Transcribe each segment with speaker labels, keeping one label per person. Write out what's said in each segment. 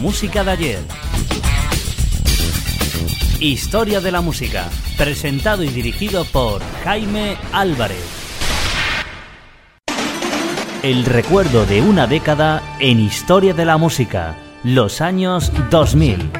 Speaker 1: música de ayer. Historia de la música, presentado y dirigido por Jaime Álvarez. El recuerdo de una década en Historia de la música, los años 2000.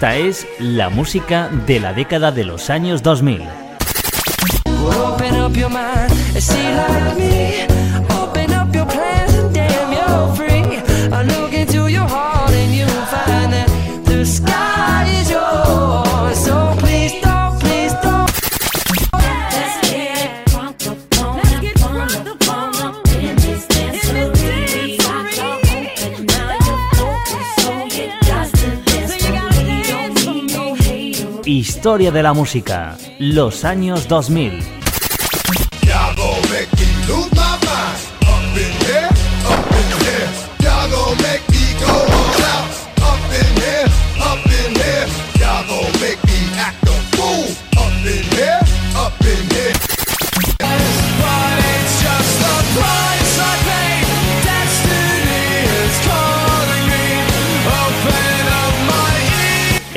Speaker 1: Esta es la música de la década de los años 2000. Historia de la música, los años 2000.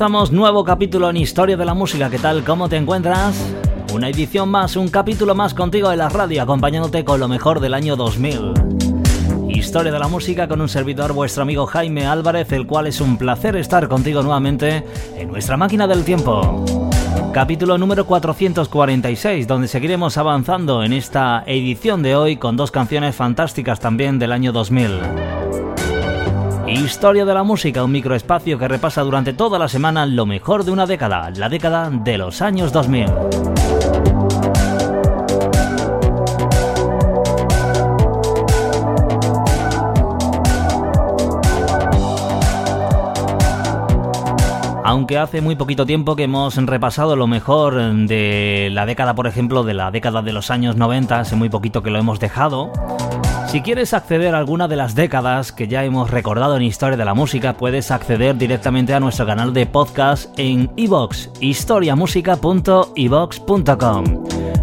Speaker 1: Comenzamos nuevo capítulo en Historia de la Música. ¿Qué tal? ¿Cómo te encuentras? Una edición más, un capítulo más contigo de la radio, acompañándote con lo mejor del año 2000. Historia de la música con un servidor, vuestro amigo Jaime Álvarez, el cual es un placer estar contigo nuevamente en nuestra máquina del tiempo. Capítulo número 446, donde seguiremos avanzando en esta edición de hoy con dos canciones fantásticas también del año 2000. Historia de la música, un microespacio que repasa durante toda la semana lo mejor de una década, la década de los años 2000. Aunque hace muy poquito tiempo que hemos repasado lo mejor de la década, por ejemplo, de la década de los años 90, hace muy poquito que lo hemos dejado. Si quieres acceder a alguna de las décadas que ya hemos recordado en Historia de la Música, puedes acceder directamente a nuestro canal de podcast en iVox, historiamusica.ivox.com.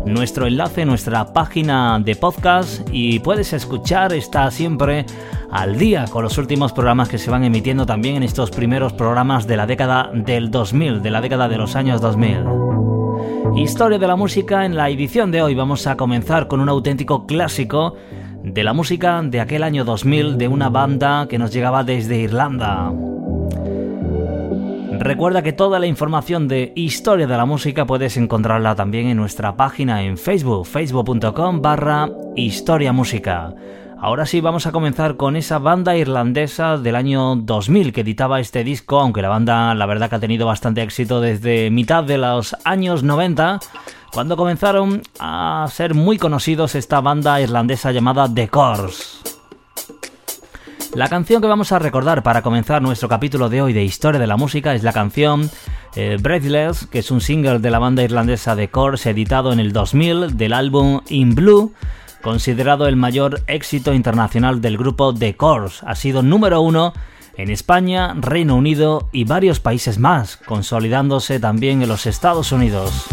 Speaker 1: Nuestro enlace, nuestra página de podcast y puedes escuchar, está siempre al día con los últimos programas que se van emitiendo también en estos primeros programas de la década del 2000, de la década de los años 2000. Historia de la música en la edición de hoy vamos a comenzar con un auténtico clásico de la música de aquel año 2000 de una banda que nos llegaba desde Irlanda. Recuerda que toda la información de historia de la música puedes encontrarla también en nuestra página en Facebook, facebook.com barra historia música. Ahora sí vamos a comenzar con esa banda irlandesa del año 2000 que editaba este disco, aunque la banda la verdad que ha tenido bastante éxito desde mitad de los años 90 cuando comenzaron a ser muy conocidos esta banda irlandesa llamada The Course. La canción que vamos a recordar para comenzar nuestro capítulo de hoy de Historia de la Música es la canción eh, Breathless, que es un single de la banda irlandesa The Course editado en el 2000 del álbum In Blue, considerado el mayor éxito internacional del grupo The Course. Ha sido número uno en España, Reino Unido y varios países más, consolidándose también en los Estados Unidos.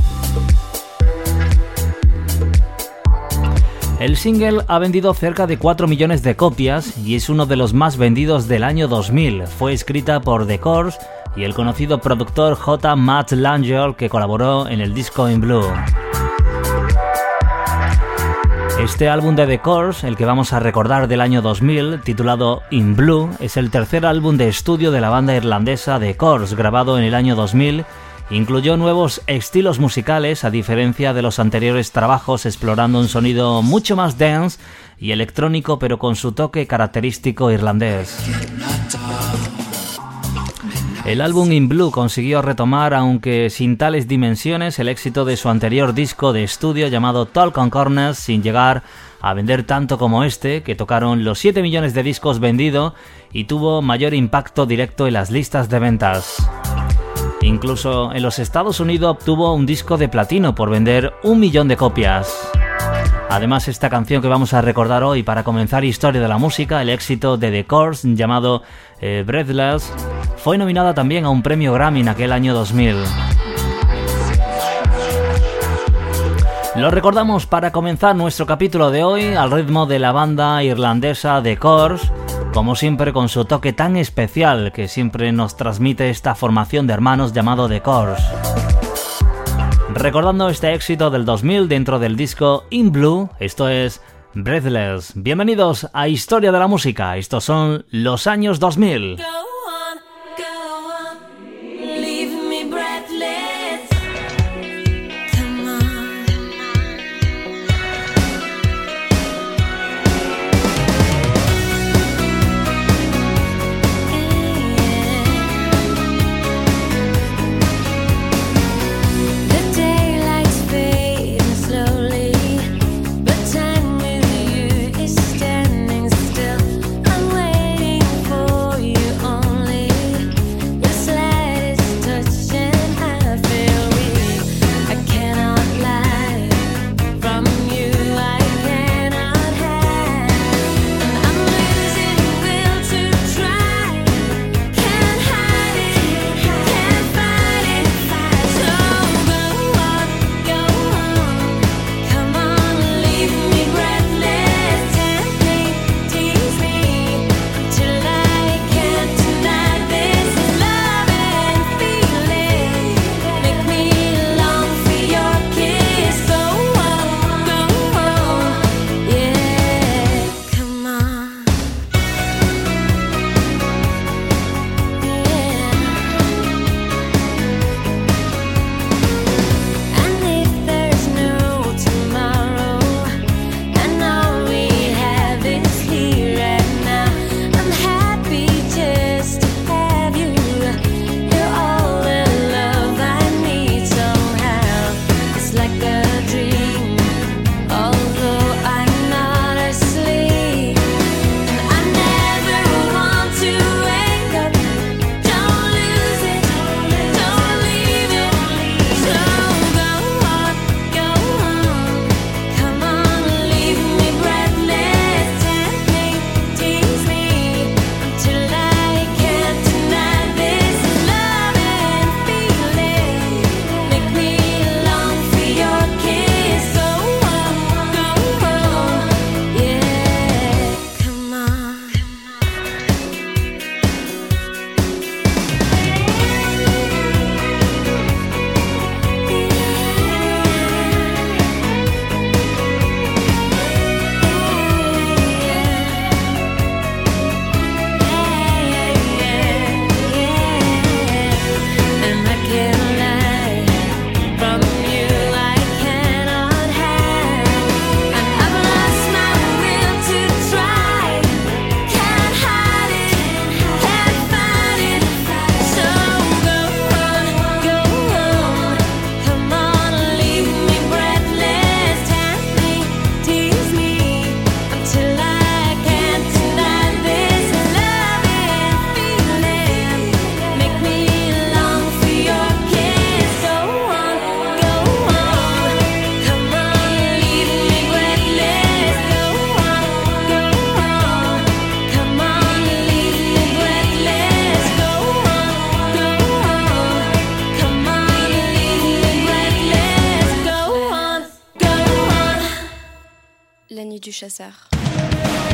Speaker 1: El single ha vendido cerca de 4 millones de copias y es uno de los más vendidos del año 2000. Fue escrita por The Course y el conocido productor J. Matt Langell que colaboró en el disco In Blue. Este álbum de The Course, el que vamos a recordar del año 2000, titulado In Blue, es el tercer álbum de estudio de la banda irlandesa The Course, grabado en el año 2000 Incluyó nuevos estilos musicales a diferencia de los anteriores trabajos explorando un sonido mucho más dance y electrónico pero con su toque característico irlandés. El álbum In Blue consiguió retomar, aunque sin tales dimensiones, el éxito de su anterior disco de estudio llamado Talk on Corners sin llegar a vender tanto como este, que tocaron los 7 millones de discos vendidos y tuvo mayor impacto directo en las listas de ventas. Incluso en los Estados Unidos obtuvo un disco de platino por vender un millón de copias. Además, esta canción que vamos a recordar hoy para comenzar historia de la música, el éxito de The Course llamado eh, Breathless, fue nominada también a un premio Grammy en aquel año 2000. Lo recordamos para comenzar nuestro capítulo de hoy al ritmo de la banda irlandesa The Course como siempre con su toque tan especial que siempre nos transmite esta formación de hermanos llamado The Course. Recordando este éxito del 2000 dentro del disco In Blue, esto es Breathless. Bienvenidos a Historia de la Música, estos son los años 2000.
Speaker 2: Chasseur.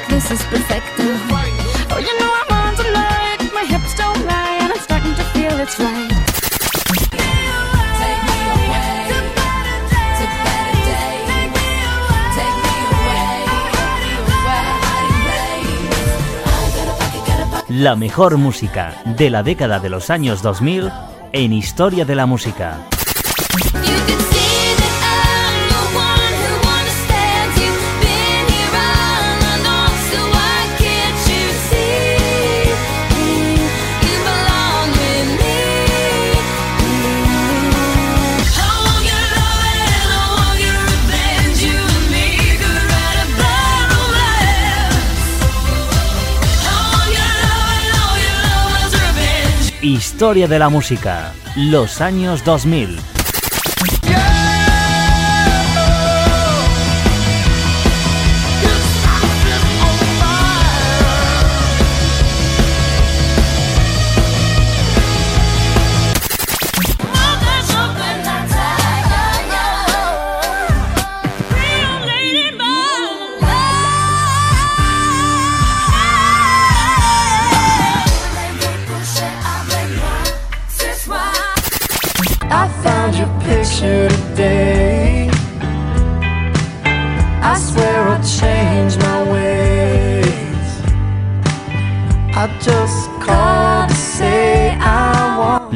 Speaker 1: This is perfecto. Oh, you know I'm on tonight. My hips don't lie, and I'm starting to feel it's right. La mejor música de la década de los años 2000 en Historia de la Música. Historia de la música, los años 2000.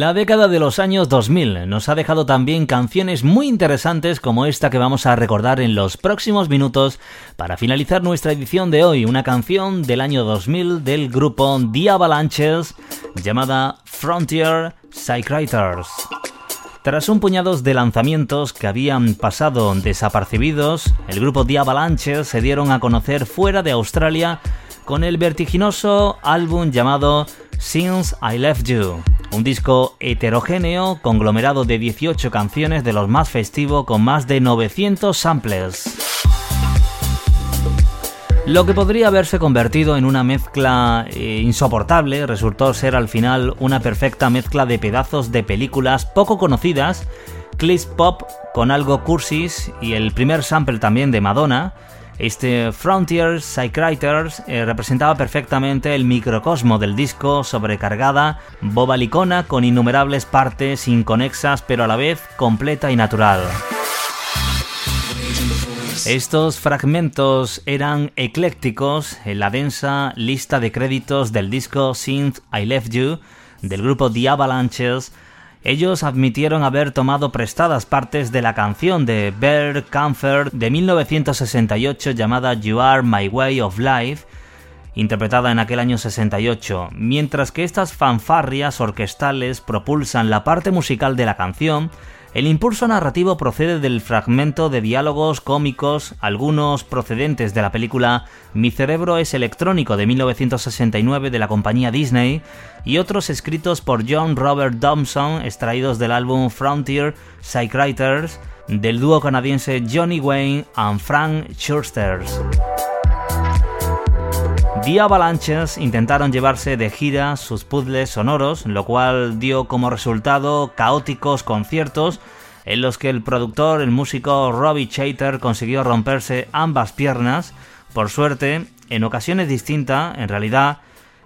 Speaker 1: La década de los años 2000 nos ha dejado también canciones muy interesantes como esta que vamos a recordar en los próximos minutos para finalizar nuestra edición de hoy, una canción del año 2000 del grupo The Avalanches llamada Frontier Psychwriters. Tras un puñado de lanzamientos que habían pasado desapercibidos, el grupo The Avalanches se dieron a conocer fuera de Australia con el vertiginoso álbum llamado Since I Left You, un disco heterogéneo conglomerado de 18 canciones de los más festivos con más de 900 samples. Lo que podría haberse convertido en una mezcla eh, insoportable resultó ser al final una perfecta mezcla de pedazos de películas poco conocidas, clips pop con algo cursis y el primer sample también de Madonna, este Frontier Psychwriters eh, representaba perfectamente el microcosmo del disco sobrecargada, bobalicona con innumerables partes inconexas pero a la vez completa y natural. Estos fragmentos eran eclécticos en la densa lista de créditos del disco Synth I Left You del grupo The Avalanches ellos admitieron haber tomado prestadas partes de la canción de Bert Comfort de 1968 llamada You Are My Way of Life, interpretada en aquel año 68, mientras que estas fanfarrias orquestales propulsan la parte musical de la canción, el impulso narrativo procede del fragmento de diálogos cómicos, algunos procedentes de la película Mi cerebro es electrónico de 1969 de la compañía Disney y otros escritos por John Robert Thompson extraídos del álbum Frontier Psychwriters del dúo canadiense Johnny Wayne and Frank Schursters. The Avalanches intentaron llevarse de gira sus puzzles sonoros, lo cual dio como resultado caóticos conciertos en los que el productor, el músico Robbie Chater, consiguió romperse ambas piernas. Por suerte, en ocasiones distintas, en realidad,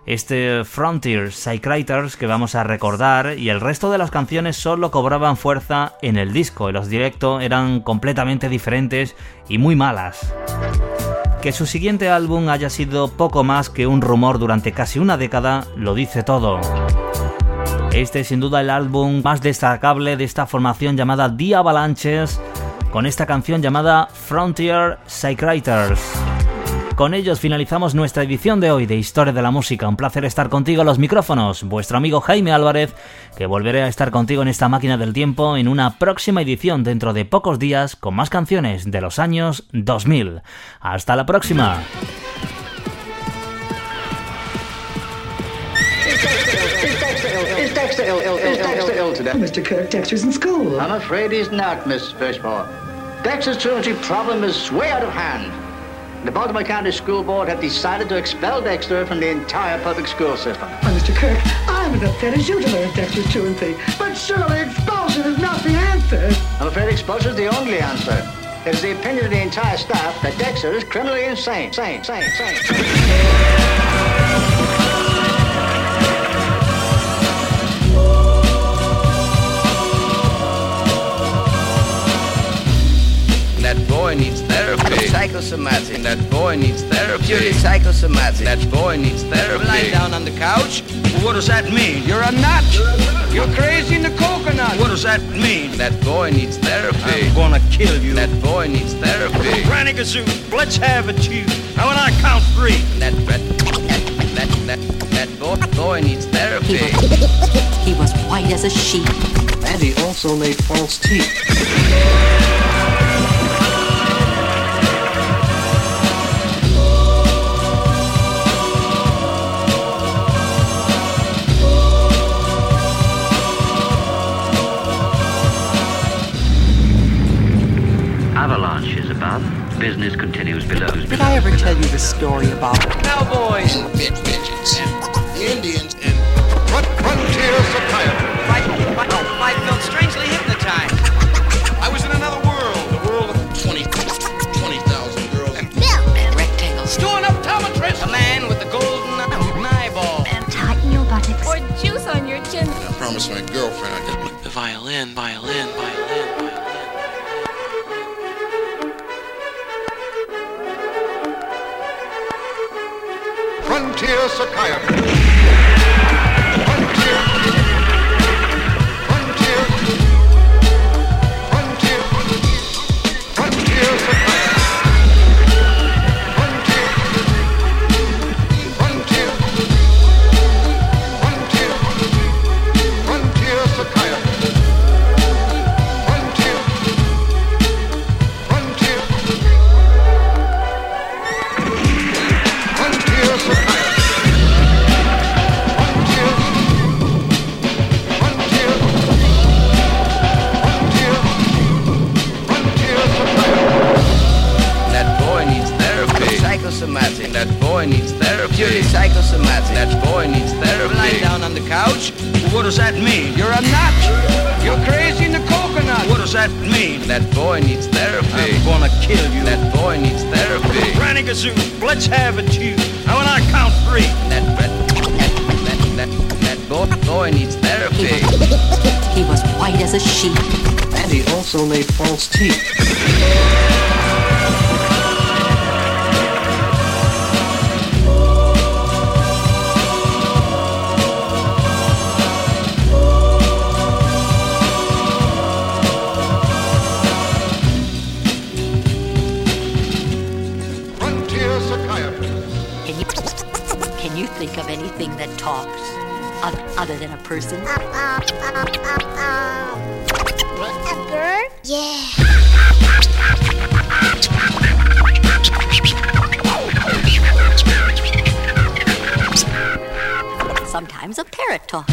Speaker 1: este Frontier Psychwriters que vamos a recordar y el resto de las canciones solo cobraban fuerza en el disco y los directos eran completamente diferentes y muy malas. Que su siguiente álbum haya sido poco más que un rumor durante casi una década lo dice todo. Este es sin duda el álbum más destacable de esta formación llamada The Avalanches, con esta canción llamada Frontier Psychwriters. Con ellos finalizamos nuestra edición de hoy de Historia de la Música. Un placer estar contigo a los micrófonos. Vuestro amigo Jaime Álvarez, que volveré a estar contigo en esta máquina del tiempo en una próxima edición dentro de pocos días con más canciones de los años 2000. Hasta la próxima.
Speaker 2: Mr. Kirk, Dexter's in school. I'm afraid he's not, Miss Fishmore. Dexter's truancy problem is way out of hand. The Baltimore County School Board have decided to expel Dexter from the entire public school system. Well, Mr. Kirk, I'm as upset as you to learn Dexter's two and three, But surely expulsion is not the answer. I'm afraid expulsion is the only answer. It is the opinion of the entire staff that Dexter is criminally insane. Sane, sane, sane.
Speaker 3: Psychosomatic. That boy needs therapy. Purely psychosomatic. That boy needs therapy. Lying down on the couch.
Speaker 4: Well, what does that mean?
Speaker 3: You're a nut. You're crazy in the coconut.
Speaker 4: What does that mean?
Speaker 3: That boy needs therapy.
Speaker 4: I'm gonna kill you.
Speaker 3: That boy needs therapy.
Speaker 4: Granny Gazoo, let's have it, you. Now when I count three.
Speaker 3: That that that that, that boy, boy needs therapy.
Speaker 5: He was white as a sheet.
Speaker 6: And he also made false teeth.
Speaker 7: Business continues below.
Speaker 8: Did I ever tell you the story about
Speaker 3: Cowboys.
Speaker 9: bitch bitches. The Indians frontier psychiatry.
Speaker 3: Boy needs therapy. Purely psychosomatic. That boy needs therapy. Lying down on the couch.
Speaker 4: What does that mean?
Speaker 3: You're a nut. You're crazy in the coconut.
Speaker 4: What does that mean?
Speaker 3: That boy needs therapy.
Speaker 4: I'm gonna kill you.
Speaker 3: That boy needs therapy.
Speaker 4: Granny Gazoo, let's have it, you. Now when I count three.
Speaker 3: That that that that, that boy, boy needs therapy.
Speaker 5: He was white as a sheet.
Speaker 6: And he also made false teeth.
Speaker 5: Talks oth- other than a person?
Speaker 10: A bird? Yeah.
Speaker 5: Sometimes a parrot talks.